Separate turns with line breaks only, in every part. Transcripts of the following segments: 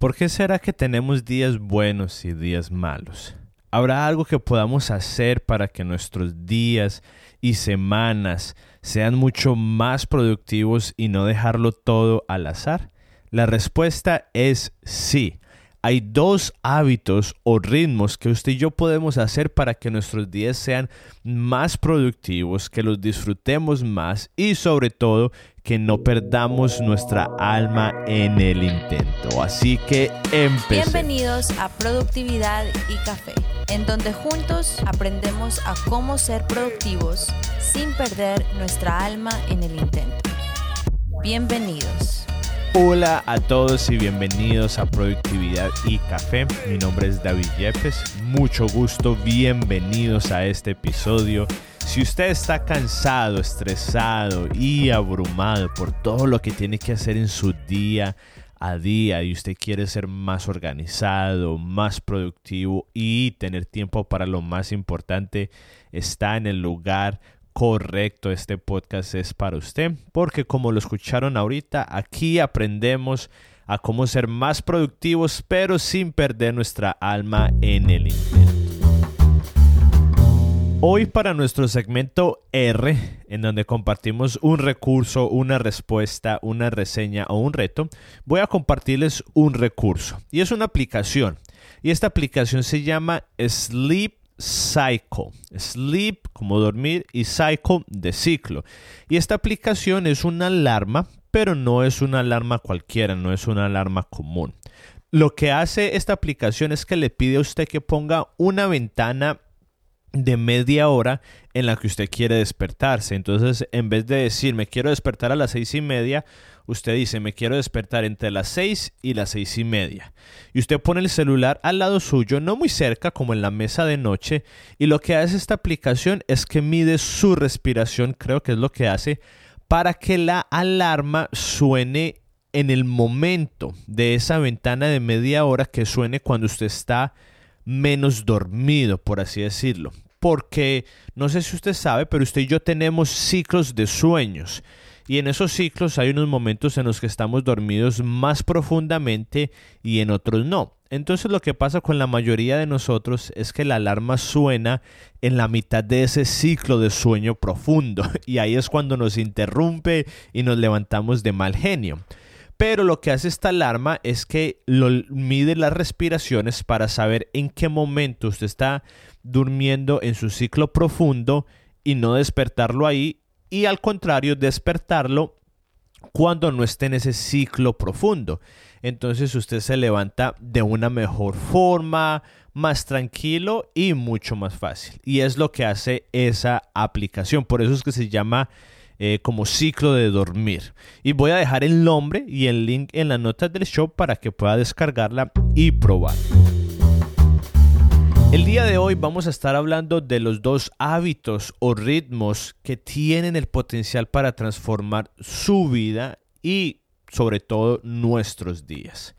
¿Por qué será que tenemos días buenos y días malos? ¿Habrá algo que podamos hacer para que nuestros días y semanas sean mucho más productivos y no dejarlo todo al azar? La respuesta es sí hay dos hábitos o ritmos que usted y yo podemos hacer para que nuestros días sean más productivos, que los disfrutemos más y sobre todo que no perdamos nuestra alma en el intento. Así que empecemos.
Bienvenidos a Productividad y Café, en donde juntos aprendemos a cómo ser productivos sin perder nuestra alma en el intento. Bienvenidos.
Hola a todos y bienvenidos a Productividad y Café. Mi nombre es David Yepes. Mucho gusto, bienvenidos a este episodio. Si usted está cansado, estresado y abrumado por todo lo que tiene que hacer en su día a día y usted quiere ser más organizado, más productivo y tener tiempo para lo más importante, está en el lugar correcto, este podcast es para usted, porque como lo escucharon ahorita, aquí aprendemos a cómo ser más productivos, pero sin perder nuestra alma en el intento. Hoy para nuestro segmento R, en donde compartimos un recurso, una respuesta, una reseña o un reto, voy a compartirles un recurso y es una aplicación. Y esta aplicación se llama Sleep Cycle. Sleep como dormir y cycle de ciclo. Y esta aplicación es una alarma, pero no es una alarma cualquiera, no es una alarma común. Lo que hace esta aplicación es que le pide a usted que ponga una ventana de media hora en la que usted quiere despertarse. Entonces, en vez de decir me quiero despertar a las seis y media, usted dice me quiero despertar entre las seis y las seis y media. Y usted pone el celular al lado suyo, no muy cerca como en la mesa de noche, y lo que hace esta aplicación es que mide su respiración, creo que es lo que hace, para que la alarma suene en el momento de esa ventana de media hora que suene cuando usted está menos dormido, por así decirlo. Porque no sé si usted sabe, pero usted y yo tenemos ciclos de sueños. Y en esos ciclos hay unos momentos en los que estamos dormidos más profundamente y en otros no. Entonces lo que pasa con la mayoría de nosotros es que la alarma suena en la mitad de ese ciclo de sueño profundo y ahí es cuando nos interrumpe y nos levantamos de mal genio. Pero lo que hace esta alarma es que lo, mide las respiraciones para saber en qué momento usted está durmiendo en su ciclo profundo y no despertarlo ahí. Y al contrario, despertarlo cuando no esté en ese ciclo profundo. Entonces usted se levanta de una mejor forma, más tranquilo y mucho más fácil. Y es lo que hace esa aplicación. Por eso es que se llama eh, como ciclo de dormir. Y voy a dejar el nombre y el link en las notas del show para que pueda descargarla y probar. El día de hoy vamos a estar hablando de los dos hábitos o ritmos que tienen el potencial para transformar su vida y sobre todo nuestros días.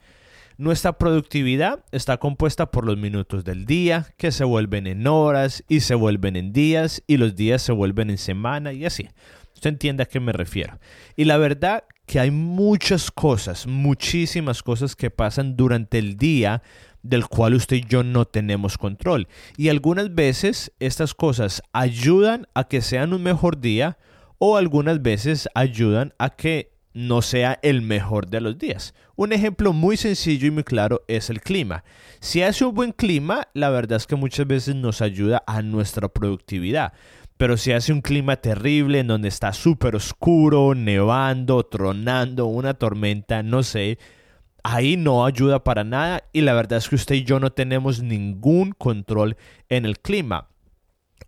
Nuestra productividad está compuesta por los minutos del día, que se vuelven en horas y se vuelven en días y los días se vuelven en semana y así. Usted entiende a qué me refiero. Y la verdad que hay muchas cosas, muchísimas cosas que pasan durante el día del cual usted y yo no tenemos control. Y algunas veces estas cosas ayudan a que sean un mejor día o algunas veces ayudan a que no sea el mejor de los días. Un ejemplo muy sencillo y muy claro es el clima. Si hace un buen clima, la verdad es que muchas veces nos ayuda a nuestra productividad. Pero si hace un clima terrible en donde está súper oscuro, nevando, tronando, una tormenta, no sé, ahí no ayuda para nada y la verdad es que usted y yo no tenemos ningún control en el clima.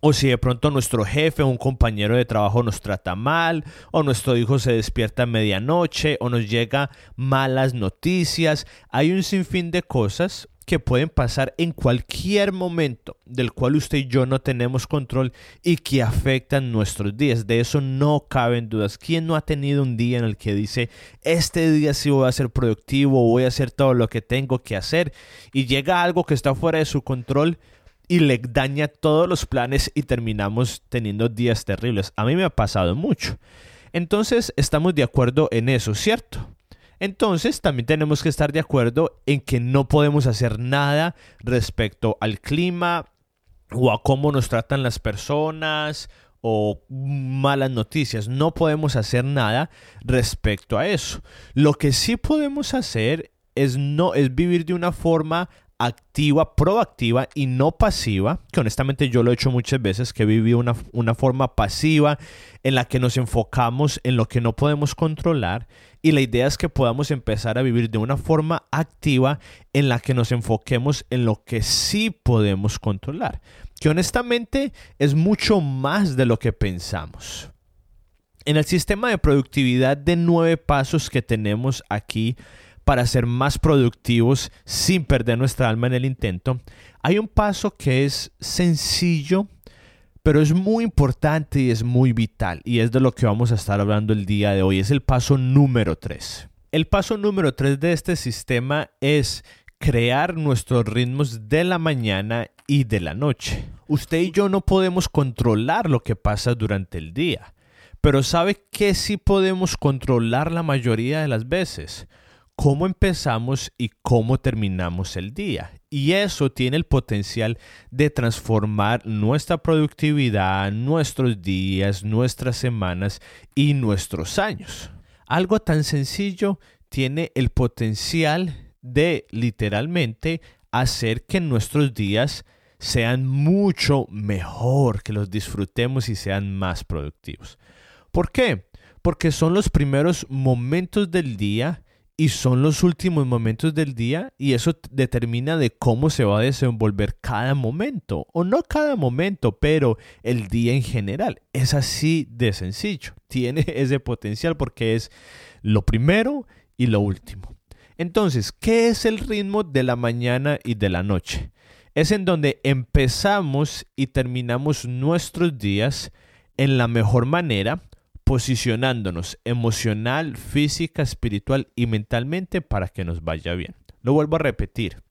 O si de pronto nuestro jefe o un compañero de trabajo nos trata mal, o nuestro hijo se despierta a medianoche, o nos llega malas noticias. Hay un sinfín de cosas que pueden pasar en cualquier momento del cual usted y yo no tenemos control y que afectan nuestros días. De eso no caben dudas. ¿Quién no ha tenido un día en el que dice, este día sí voy a ser productivo, voy a hacer todo lo que tengo que hacer y llega algo que está fuera de su control y le daña todos los planes y terminamos teniendo días terribles? A mí me ha pasado mucho. Entonces estamos de acuerdo en eso, ¿cierto? Entonces también tenemos que estar de acuerdo en que no podemos hacer nada respecto al clima o a cómo nos tratan las personas o malas noticias. No podemos hacer nada respecto a eso. Lo que sí podemos hacer es no es vivir de una forma activa, proactiva y no pasiva, que honestamente yo lo he hecho muchas veces, que viví una, una forma pasiva en la que nos enfocamos en lo que no podemos controlar y la idea es que podamos empezar a vivir de una forma activa en la que nos enfoquemos en lo que sí podemos controlar que honestamente es mucho más de lo que pensamos. En el sistema de productividad de nueve pasos que tenemos aquí para ser más productivos sin perder nuestra alma en el intento, hay un paso que es sencillo, pero es muy importante y es muy vital, y es de lo que vamos a estar hablando el día de hoy. Es el paso número tres. El paso número tres de este sistema es crear nuestros ritmos de la mañana y de la noche. Usted y yo no podemos controlar lo que pasa durante el día, pero ¿sabe qué sí podemos controlar la mayoría de las veces? Cómo empezamos y cómo terminamos el día. Y eso tiene el potencial de transformar nuestra productividad, nuestros días, nuestras semanas y nuestros años. Algo tan sencillo tiene el potencial de literalmente hacer que nuestros días sean mucho mejor, que los disfrutemos y sean más productivos. ¿Por qué? Porque son los primeros momentos del día y son los últimos momentos del día y eso determina de cómo se va a desenvolver cada momento, o no cada momento, pero el día en general. Es así de sencillo, tiene ese potencial porque es lo primero y lo último. Entonces, ¿qué es el ritmo de la mañana y de la noche? Es en donde empezamos y terminamos nuestros días en la mejor manera, posicionándonos emocional, física, espiritual y mentalmente para que nos vaya bien. Lo vuelvo a repetir.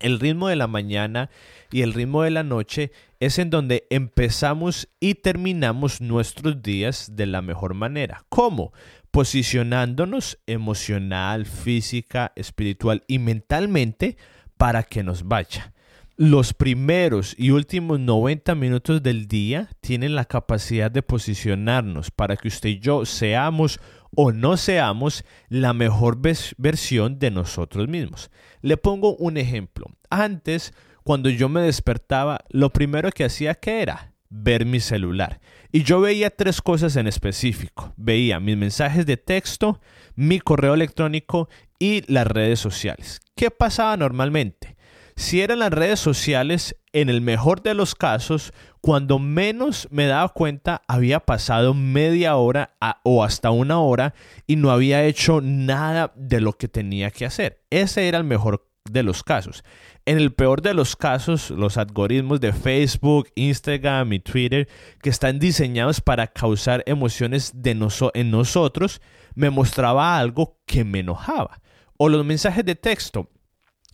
El ritmo de la mañana y el ritmo de la noche es en donde empezamos y terminamos nuestros días de la mejor manera. ¿Cómo? posicionándonos emocional, física, espiritual y mentalmente para que nos vaya. Los primeros y últimos 90 minutos del día tienen la capacidad de posicionarnos para que usted y yo seamos o no seamos la mejor versión de nosotros mismos. Le pongo un ejemplo. Antes, cuando yo me despertaba, lo primero que hacía que era ver mi celular. Y yo veía tres cosas en específico. Veía mis mensajes de texto, mi correo electrónico y las redes sociales. ¿Qué pasaba normalmente? Si eran las redes sociales, en el mejor de los casos, cuando menos me daba cuenta, había pasado media hora o hasta una hora y no había hecho nada de lo que tenía que hacer. Ese era el mejor de los casos. En el peor de los casos, los algoritmos de Facebook, Instagram y Twitter, que están diseñados para causar emociones en nosotros, me mostraba algo que me enojaba. O los mensajes de texto.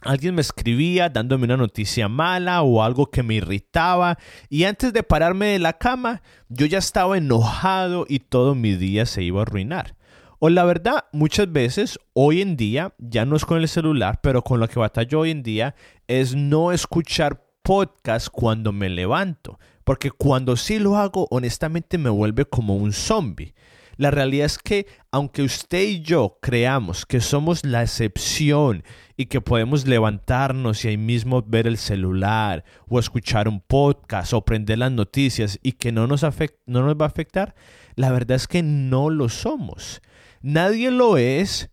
Alguien me escribía dándome una noticia mala o algo que me irritaba y antes de pararme de la cama yo ya estaba enojado y todo mi día se iba a arruinar. O la verdad, muchas veces, hoy en día, ya no es con el celular, pero con lo que batallo hoy en día, es no escuchar podcast cuando me levanto. Porque cuando sí lo hago, honestamente me vuelve como un zombie. La realidad es que aunque usted y yo creamos que somos la excepción y que podemos levantarnos y ahí mismo ver el celular o escuchar un podcast o prender las noticias y que no nos, no nos va a afectar, la verdad es que no lo somos. Nadie lo es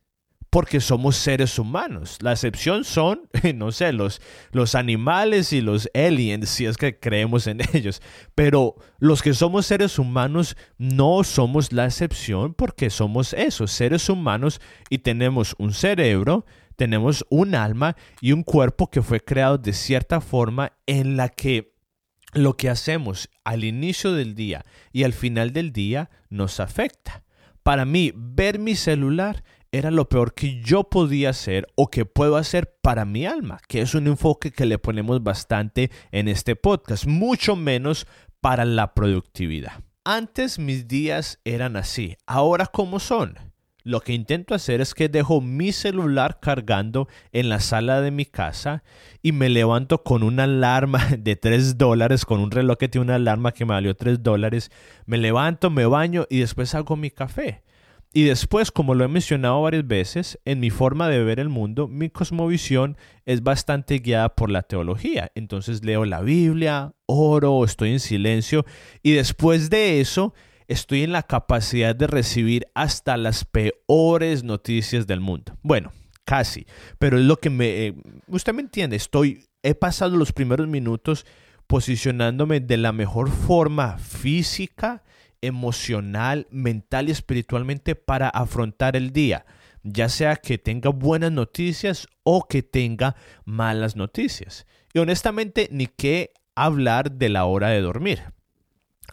porque somos seres humanos. La excepción son, no sé, los, los animales y los aliens, si es que creemos en ellos. Pero los que somos seres humanos no somos la excepción porque somos esos, seres humanos y tenemos un cerebro, tenemos un alma y un cuerpo que fue creado de cierta forma en la que lo que hacemos al inicio del día y al final del día nos afecta. Para mí, ver mi celular era lo peor que yo podía hacer o que puedo hacer para mi alma, que es un enfoque que le ponemos bastante en este podcast, mucho menos para la productividad. Antes mis días eran así, ahora ¿cómo son? Lo que intento hacer es que dejo mi celular cargando en la sala de mi casa y me levanto con una alarma de 3 dólares, con un reloj que tiene una alarma que me valió 3 dólares. Me levanto, me baño y después hago mi café. Y después, como lo he mencionado varias veces, en mi forma de ver el mundo, mi cosmovisión es bastante guiada por la teología. Entonces leo la Biblia, oro, estoy en silencio y después de eso estoy en la capacidad de recibir hasta las peores noticias del mundo. Bueno, casi, pero es lo que me... Eh, usted me entiende, estoy... He pasado los primeros minutos posicionándome de la mejor forma física, emocional, mental y espiritualmente para afrontar el día, ya sea que tenga buenas noticias o que tenga malas noticias. Y honestamente, ni qué hablar de la hora de dormir.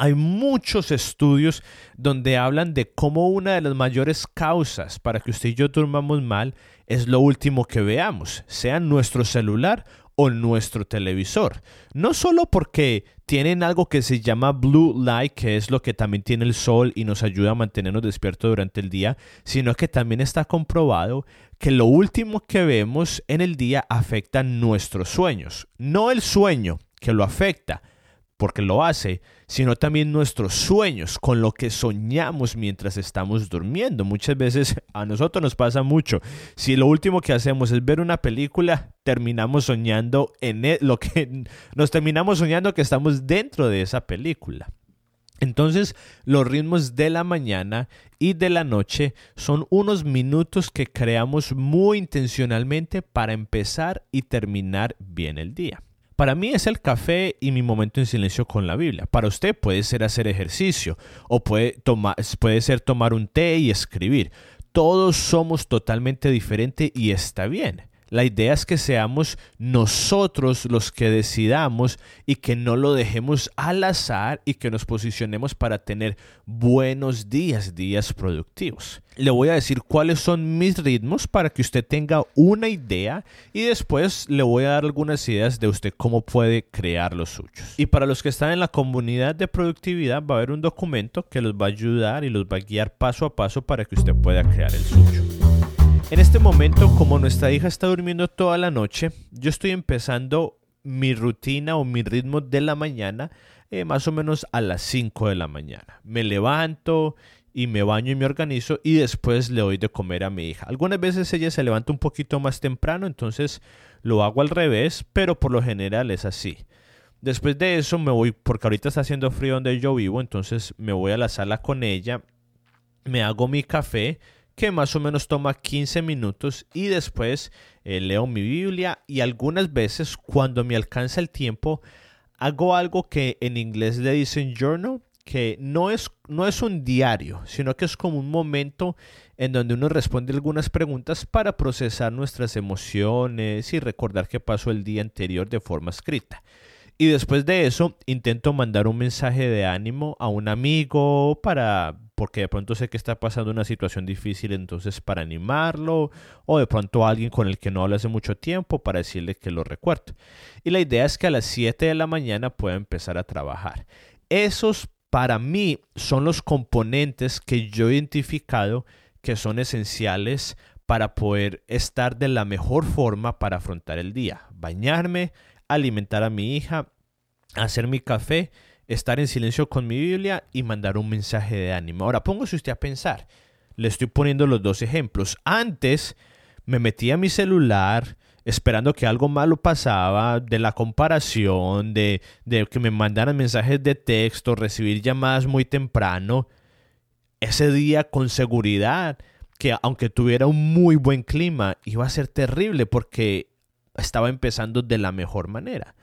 Hay muchos estudios donde hablan de cómo una de las mayores causas para que usted y yo durmamos mal es lo último que veamos, sea nuestro celular o nuestro televisor. No solo porque tienen algo que se llama blue light, que es lo que también tiene el sol y nos ayuda a mantenernos despiertos durante el día, sino que también está comprobado que lo último que vemos en el día afecta nuestros sueños. No el sueño que lo afecta, porque lo hace, sino también nuestros sueños, con lo que soñamos mientras estamos durmiendo. Muchas veces a nosotros nos pasa mucho. Si lo último que hacemos es ver una película, terminamos soñando en e, lo que nos terminamos soñando que estamos dentro de esa película. Entonces, los ritmos de la mañana y de la noche son unos minutos que creamos muy intencionalmente para empezar y terminar bien el día. Para mí es el café y mi momento en silencio con la Biblia. Para usted puede ser hacer ejercicio o puede, puede ser tomar un té y escribir. Todos somos totalmente diferentes y está bien. La idea es que seamos nosotros los que decidamos y que no lo dejemos al azar y que nos posicionemos para tener buenos días, días productivos. Le voy a decir cuáles son mis ritmos para que usted tenga una idea y después le voy a dar algunas ideas de usted cómo puede crear los suyos. Y para los que están en la comunidad de productividad va a haber un documento que los va a ayudar y los va a guiar paso a paso para que usted pueda crear el suyo. En este momento, como nuestra hija está durmiendo toda la noche, yo estoy empezando mi rutina o mi ritmo de la mañana eh, más o menos a las 5 de la mañana. Me levanto y me baño y me organizo y después le doy de comer a mi hija. Algunas veces ella se levanta un poquito más temprano, entonces lo hago al revés, pero por lo general es así. Después de eso me voy, porque ahorita está haciendo frío donde yo vivo, entonces me voy a la sala con ella, me hago mi café, que más o menos toma 15 minutos y después eh, leo mi Biblia y algunas veces cuando me alcanza el tiempo hago algo que en inglés le dicen journal, que no es, no es un diario, sino que es como un momento en donde uno responde algunas preguntas para procesar nuestras emociones y recordar qué pasó el día anterior de forma escrita. Y después de eso, intento mandar un mensaje de ánimo a un amigo para porque de pronto sé que está pasando una situación difícil, entonces para animarlo, o de pronto alguien con el que no habla hace mucho tiempo para decirle que lo recuerdo. Y la idea es que a las 7 de la mañana pueda empezar a trabajar. Esos para mí son los componentes que yo he identificado que son esenciales para poder estar de la mejor forma para afrontar el día. Bañarme, alimentar a mi hija, hacer mi café estar en silencio con mi Biblia y mandar un mensaje de ánimo. Ahora, póngase usted a pensar. Le estoy poniendo los dos ejemplos. Antes me metía a mi celular esperando que algo malo pasaba, de la comparación, de, de que me mandaran mensajes de texto, recibir llamadas muy temprano. Ese día con seguridad que aunque tuviera un muy buen clima, iba a ser terrible porque estaba empezando de la mejor manera.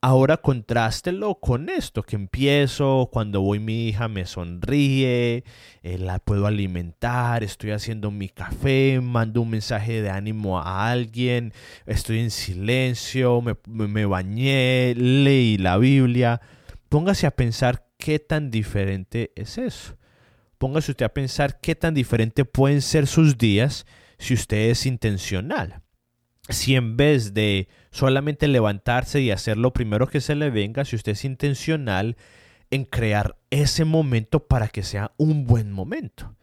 Ahora contrástelo con esto, que empiezo, cuando voy mi hija me sonríe, eh, la puedo alimentar, estoy haciendo mi café, mando un mensaje de ánimo a alguien, estoy en silencio, me, me bañé, leí la Biblia. Póngase a pensar qué tan diferente es eso. Póngase usted a pensar qué tan diferente pueden ser sus días si usted es intencional si en vez de solamente levantarse y hacer lo primero que se le venga, si usted es intencional en crear ese momento para que sea un buen momento.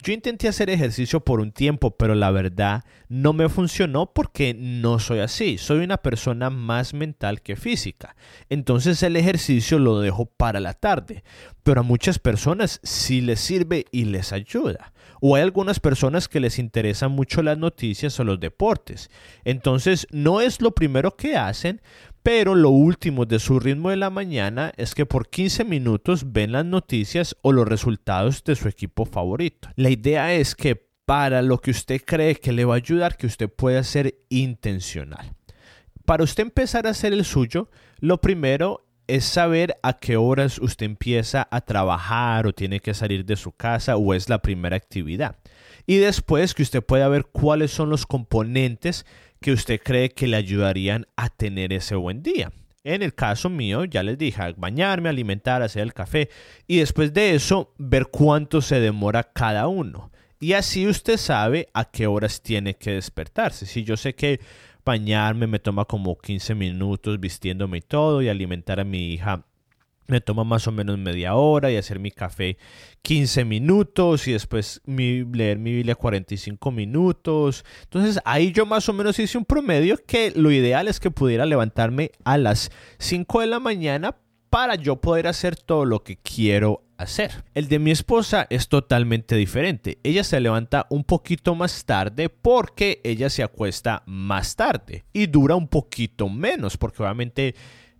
Yo intenté hacer ejercicio por un tiempo, pero la verdad no me funcionó porque no soy así. Soy una persona más mental que física. Entonces el ejercicio lo dejo para la tarde. Pero a muchas personas sí les sirve y les ayuda. O hay algunas personas que les interesan mucho las noticias o los deportes. Entonces no es lo primero que hacen, pero lo último de su ritmo de la mañana es que por 15 minutos ven las noticias o los resultados de su equipo favorito. La idea es que para lo que usted cree que le va a ayudar, que usted pueda ser intencional. Para usted empezar a hacer el suyo, lo primero es saber a qué horas usted empieza a trabajar o tiene que salir de su casa o es la primera actividad. Y después que usted pueda ver cuáles son los componentes que usted cree que le ayudarían a tener ese buen día. En el caso mío, ya les dije, bañarme, alimentar, hacer el café y después de eso ver cuánto se demora cada uno. Y así usted sabe a qué horas tiene que despertarse. Si yo sé que bañarme me toma como 15 minutos vistiéndome y todo y alimentar a mi hija me toma más o menos media hora y hacer mi café 15 minutos y después leer mi Biblia 45 minutos. Entonces ahí yo más o menos hice un promedio que lo ideal es que pudiera levantarme a las 5 de la mañana para yo poder hacer todo lo que quiero hacer. El de mi esposa es totalmente diferente. Ella se levanta un poquito más tarde porque ella se acuesta más tarde y dura un poquito menos porque obviamente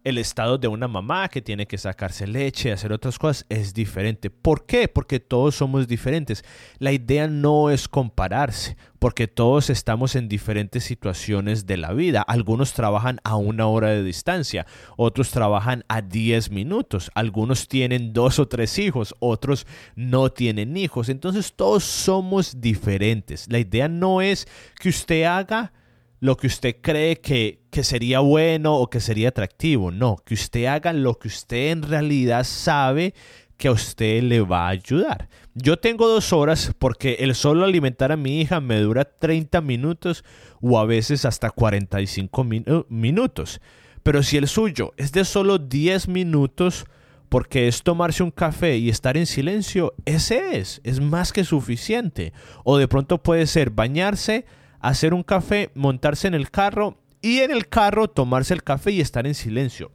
el estado de una mamá que tiene que sacarse leche, hacer otras cosas, es diferente. ¿Por qué? Porque todos somos diferentes. La idea no es compararse, porque todos estamos en diferentes situaciones de la vida. Algunos trabajan a una hora de distancia, otros trabajan a 10 minutos, algunos tienen dos o tres hijos, otros no tienen hijos. Entonces todos somos diferentes. La idea no es que usted haga lo que usted cree que, que, sería bueno o que sería atractivo. No, que usted haga lo que usted en realidad sabe que a usted le va a ayudar. Yo tengo dos horas porque el solo alimentar a mi hija me dura 30 minutos o a veces hasta 45 minutos. Pero si el suyo es de solo 10 minutos, porque es tomarse un café y estar en silencio, ese es, es más que suficiente. O de pronto puede ser bañarse, hacer un café, montarse en el carro y en el carro tomarse el café y estar en silencio.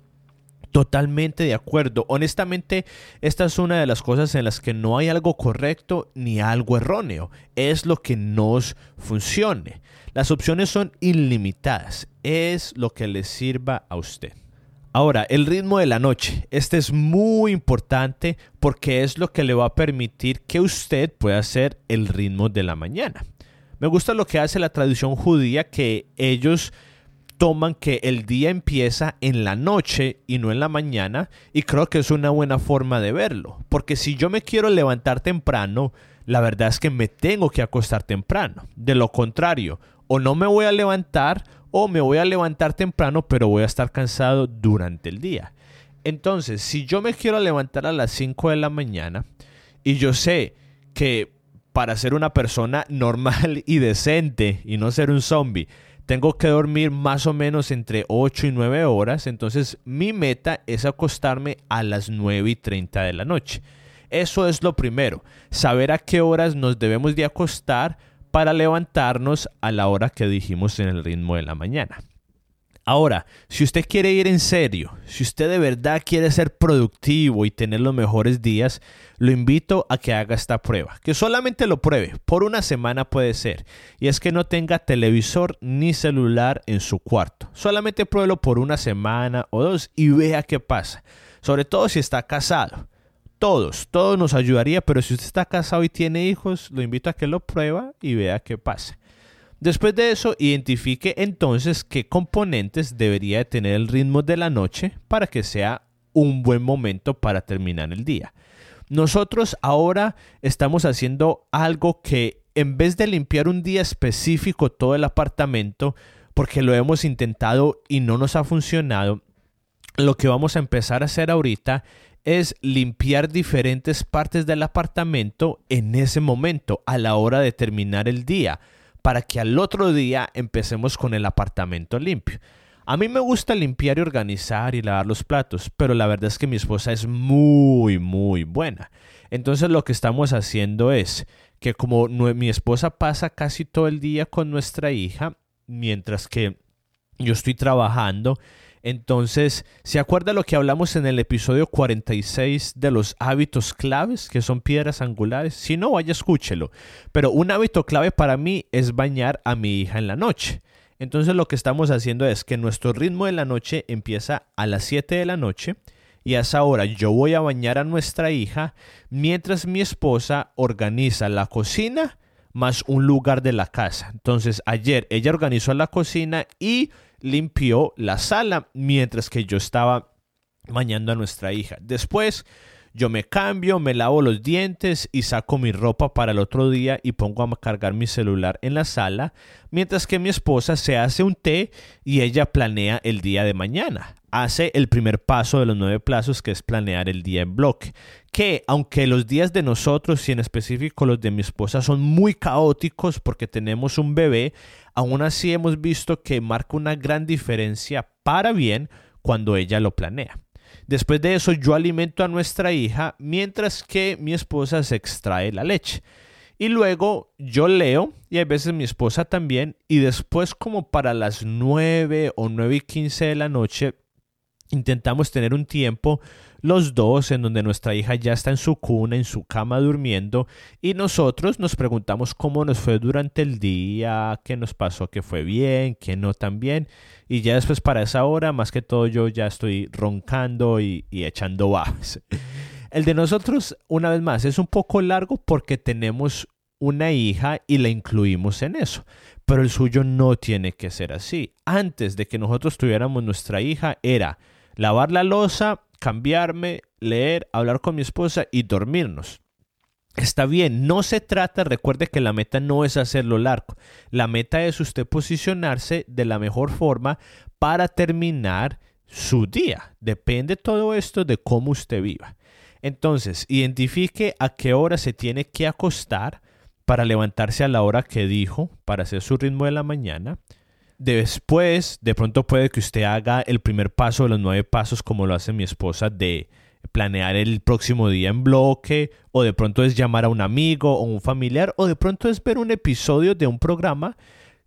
Totalmente de acuerdo. Honestamente, esta es una de las cosas en las que no hay algo correcto ni algo erróneo. Es lo que nos funcione. Las opciones son ilimitadas. Es lo que le sirva a usted. Ahora, el ritmo de la noche. Este es muy importante porque es lo que le va a permitir que usted pueda hacer el ritmo de la mañana. Me gusta lo que hace la tradición judía, que ellos toman que el día empieza en la noche y no en la mañana, y creo que es una buena forma de verlo, porque si yo me quiero levantar temprano, la verdad es que me tengo que acostar temprano. De lo contrario, o no me voy a levantar, o me voy a levantar temprano, pero voy a estar cansado durante el día. Entonces, si yo me quiero levantar a las 5 de la mañana, y yo sé que para ser una persona normal y decente y no ser un zombie, tengo que dormir más o menos entre 8 y 9 horas, entonces mi meta es acostarme a las 9 y 30 de la noche. Eso es lo primero, saber a qué horas nos debemos de acostar para levantarnos a la hora que dijimos en el ritmo de la mañana. Ahora, si usted quiere ir en serio, si usted de verdad quiere ser productivo y tener los mejores días, lo invito a que haga esta prueba, que solamente lo pruebe, por una semana puede ser, y es que no tenga televisor ni celular en su cuarto. Solamente pruébelo por una semana o dos y vea qué pasa, sobre todo si está casado. Todos, todos nos ayudaría, pero si usted está casado y tiene hijos, lo invito a que lo prueba y vea qué pasa. Después de eso, identifique entonces qué componentes debería tener el ritmo de la noche para que sea un buen momento para terminar el día. Nosotros ahora estamos haciendo algo que en vez de limpiar un día específico todo el apartamento, porque lo hemos intentado y no nos ha funcionado, lo que vamos a empezar a hacer ahorita es limpiar diferentes partes del apartamento en ese momento, a la hora de terminar el día para que al otro día empecemos con el apartamento limpio. A mí me gusta limpiar y organizar y lavar los platos, pero la verdad es que mi esposa es muy, muy buena. Entonces lo que estamos haciendo es que como mi esposa pasa casi todo el día con nuestra hija, mientras que yo estoy trabajando, entonces, ¿se acuerda lo que hablamos en el episodio 46 de los hábitos claves, que son piedras angulares? Si no, vaya, escúchelo. Pero un hábito clave para mí es bañar a mi hija en la noche. Entonces lo que estamos haciendo es que nuestro ritmo de la noche empieza a las 7 de la noche y a esa hora yo voy a bañar a nuestra hija mientras mi esposa organiza la cocina más un lugar de la casa. Entonces ayer ella organizó la cocina y limpió la sala mientras que yo estaba bañando a nuestra hija. Después yo me cambio, me lavo los dientes y saco mi ropa para el otro día y pongo a cargar mi celular en la sala, mientras que mi esposa se hace un té y ella planea el día de mañana. Hace el primer paso de los nueve plazos que es planear el día en bloque. Que aunque los días de nosotros y en específico los de mi esposa son muy caóticos porque tenemos un bebé, aún así hemos visto que marca una gran diferencia para bien cuando ella lo planea. Después de eso yo alimento a nuestra hija mientras que mi esposa se extrae la leche. Y luego yo leo y a veces mi esposa también y después como para las 9 o 9 y 15 de la noche intentamos tener un tiempo los dos en donde nuestra hija ya está en su cuna, en su cama durmiendo y nosotros nos preguntamos cómo nos fue durante el día, qué nos pasó, qué fue bien, qué no tan bien y ya después para esa hora más que todo yo ya estoy roncando y, echando babas. El de nosotros, una vez más, es un poco largo porque tenemos una hija y la incluimos en eso. Pero el suyo no tiene que ser así. Antes de que nosotros tuviéramos nuestra hija era lavar la losa, cambiarme, leer, hablar con mi esposa y dormirnos. Está bien, no se trata, recuerde que la meta no es hacerlo largo, la meta es usted posicionarse de la mejor forma para terminar su día. Depende todo esto de cómo usted viva. Entonces, identifique a qué hora se tiene que acostar para levantarse a la hora que dijo, para hacer su ritmo de la mañana. Después, de pronto puede que usted haga el primer paso de los nueve pasos como lo hace mi esposa de planear el próximo día en bloque, o de pronto es llamar a un amigo o un familiar, o de pronto es ver un episodio de un programa,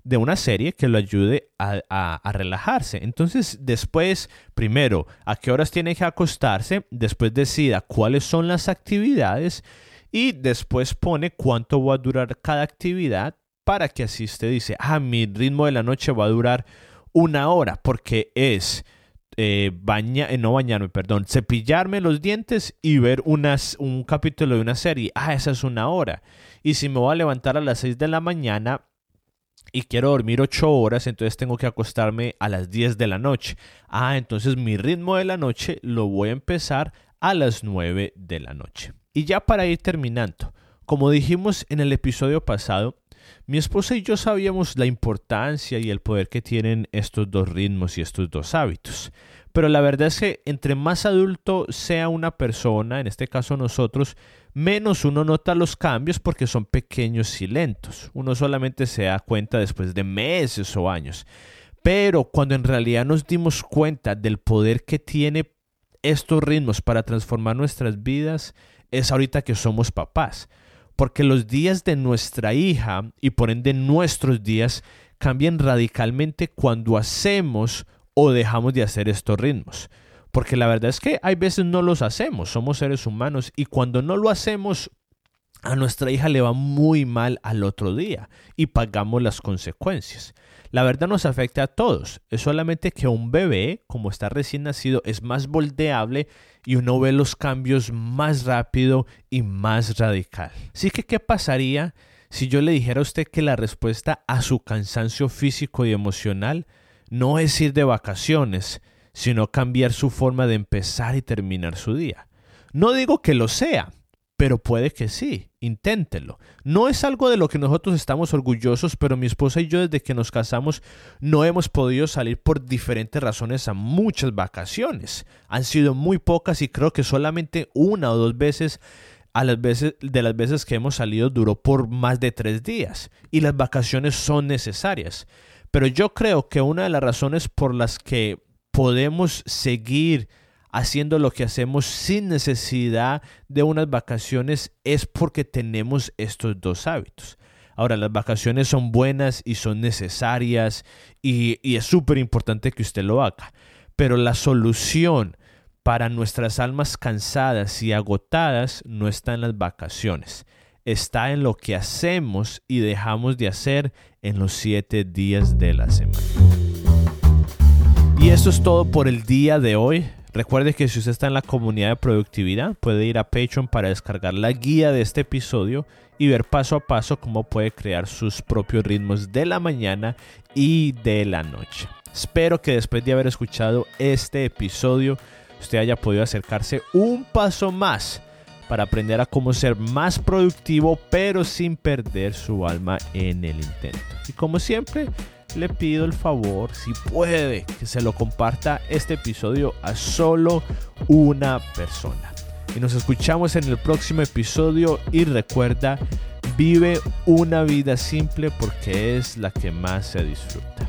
de una serie que lo ayude a, a, relajarse. Entonces, después, primero, a qué horas tiene que acostarse, después decida cuáles son las actividades y después pone cuánto va a durar cada actividad para que así usted dice, ah, mi ritmo de la noche va a durar una hora, porque es eh, eh, no bañarme, perdón, cepillarme los dientes y ver unas, un capítulo de una serie. Ah, esa es una hora. Y si me voy a levantar a las 6 de la mañana y quiero dormir 8 horas, entonces tengo que acostarme a las 10 de la noche. Ah, entonces mi ritmo de la noche lo voy a empezar a las 9 de la noche. Y ya para ir terminando, como dijimos en el episodio pasado, mi esposa y yo sabíamos la importancia y el poder que tienen estos dos ritmos y estos dos hábitos. Pero la verdad es que entre más adulto sea una persona, en este caso nosotros, menos uno nota los cambios porque son pequeños y lentos. Uno solamente se da cuenta después de meses o años. Pero cuando en realidad nos dimos cuenta del poder que tiene estos ritmos para transformar nuestras vidas, es ahorita que somos papás porque los días de nuestra hija y por ende nuestros días cambian radicalmente cuando hacemos o dejamos de hacer estos ritmos. Porque la verdad es que hay veces no los hacemos, somos seres humanos y cuando no lo hacemos a nuestra hija le va muy mal al otro día y pagamos las consecuencias. La verdad nos afecta a todos, es solamente que un bebé, como está recién nacido, es más moldeable y uno ve los cambios más rápido y más radical. Así que, ¿qué pasaría si yo le dijera a usted que la respuesta a su cansancio físico y emocional no es ir de vacaciones, sino cambiar su forma de empezar y terminar su día? No digo que lo sea, pero puede que sí, inténtenlo. No es algo de lo que nosotros estamos orgullosos, pero mi esposa y yo desde que nos casamos no hemos podido salir por diferentes razones a muchas vacaciones. Han sido muy pocas y creo que solamente una o dos veces a las veces de las veces que hemos salido duró por más de tres días y las vacaciones son necesarias. Pero yo creo que una de las razones por las que podemos seguir haciendo lo que hacemos sin necesidad de unas vacaciones es porque tenemos estos dos hábitos. Ahora, las vacaciones son buenas y son necesarias y, es súper importante que usted lo haga. Pero la solución para nuestras almas cansadas y agotadas no está en las vacaciones, está en lo que hacemos y dejamos de hacer en los siete días de la semana. Y eso es todo por el día de hoy. Recuerde que si usted está en la comunidad de productividad, puede ir a Patreon para descargar la guía de este episodio y ver paso a paso cómo puede crear sus propios ritmos de la mañana y de la noche. Espero que después de haber escuchado este episodio, usted haya podido acercarse un paso más para aprender a cómo ser más productivo, pero sin perder su alma en el intento. Y como siempre, le pido el favor, si puede, que se lo comparta este episodio a solo una persona. Y nos escuchamos en el próximo episodio y recuerda, vive una vida simple porque es la que más se disfruta.